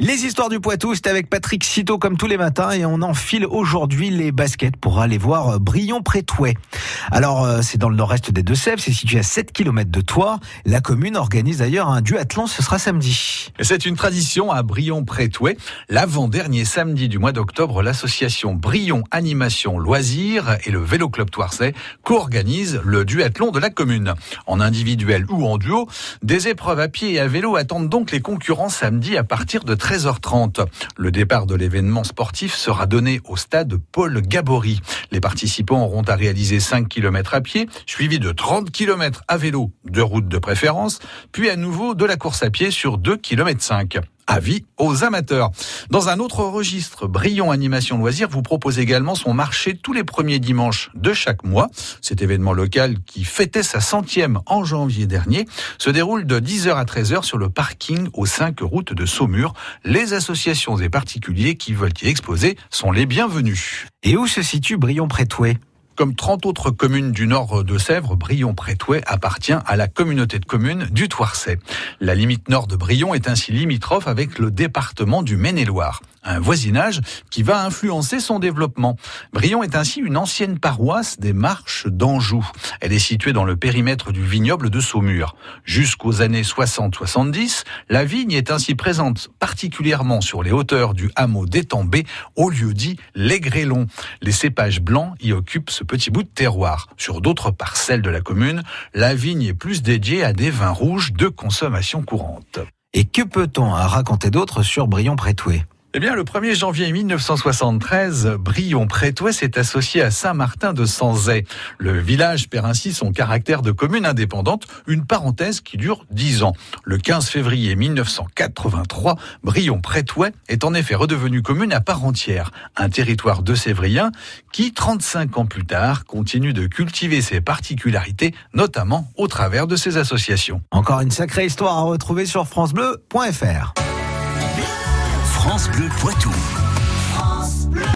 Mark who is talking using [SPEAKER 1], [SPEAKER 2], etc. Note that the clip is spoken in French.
[SPEAKER 1] Les histoires du Poitou, c'est avec Patrick Citeau comme tous les matins et on enfile aujourd'hui les baskets pour aller voir Brion-Prétouet. Alors euh, c'est dans le nord-est des Deux-Sèvres, c'est situé à 7 km de Troyes. La commune organise d'ailleurs un duathlon, ce sera samedi.
[SPEAKER 2] C'est une tradition à Brion-Prétouet. L'avant-dernier samedi du mois d'octobre, l'association Brion Animation Loisirs et le Vélo Club Toircet co-organisent le duathlon de la commune. En individuel ou en duo, des épreuves à pied et à vélo attendent donc les concurrents samedi à partir de 13h30. Le départ de l'événement sportif sera donné au stade Paul Gabory. Les participants auront à réaliser 5 km à pied, suivi de 30 km à vélo, de route de préférence, puis à nouveau de la course à pied sur 2 km 5 avis aux amateurs. Dans un autre registre, Brion Animation Loisirs vous propose également son marché tous les premiers dimanches de chaque mois. Cet événement local qui fêtait sa centième en janvier dernier se déroule de 10h à 13h sur le parking aux 5 routes de Saumur. Les associations et particuliers qui veulent y exposer sont les bienvenus.
[SPEAKER 1] Et où se situe Brion-Prétouet
[SPEAKER 2] comme 30 autres communes du nord de Sèvres, Brion-Prétouet appartient à la communauté de communes du Toircet. La limite nord de Brion est ainsi limitrophe avec le département du Maine-et-Loire un voisinage qui va influencer son développement. Brion est ainsi une ancienne paroisse des Marches d'Anjou. Elle est située dans le périmètre du vignoble de Saumur. Jusqu'aux années 60-70, la vigne est ainsi présente particulièrement sur les hauteurs du hameau d'Étambé, au lieu dit Les Grélons. Les cépages blancs y occupent ce petit bout de terroir. Sur d'autres parcelles de la commune, la vigne est plus dédiée à des vins rouges de consommation courante.
[SPEAKER 1] Et que peut-on raconter d'autre sur Brion-Prétouet
[SPEAKER 2] eh bien, le 1er janvier 1973, Brion-Prétouet s'est associé à Saint-Martin de Sanzay. Le village perd ainsi son caractère de commune indépendante, une parenthèse qui dure 10 ans. Le 15 février 1983, Brion-Prétouet est en effet redevenu commune à part entière, un territoire de Sévrien qui, 35 ans plus tard, continue de cultiver ses particularités, notamment au travers de ses associations.
[SPEAKER 1] Encore une sacrée histoire à retrouver sur francebleu.fr.
[SPEAKER 3] France Bleu Poitou.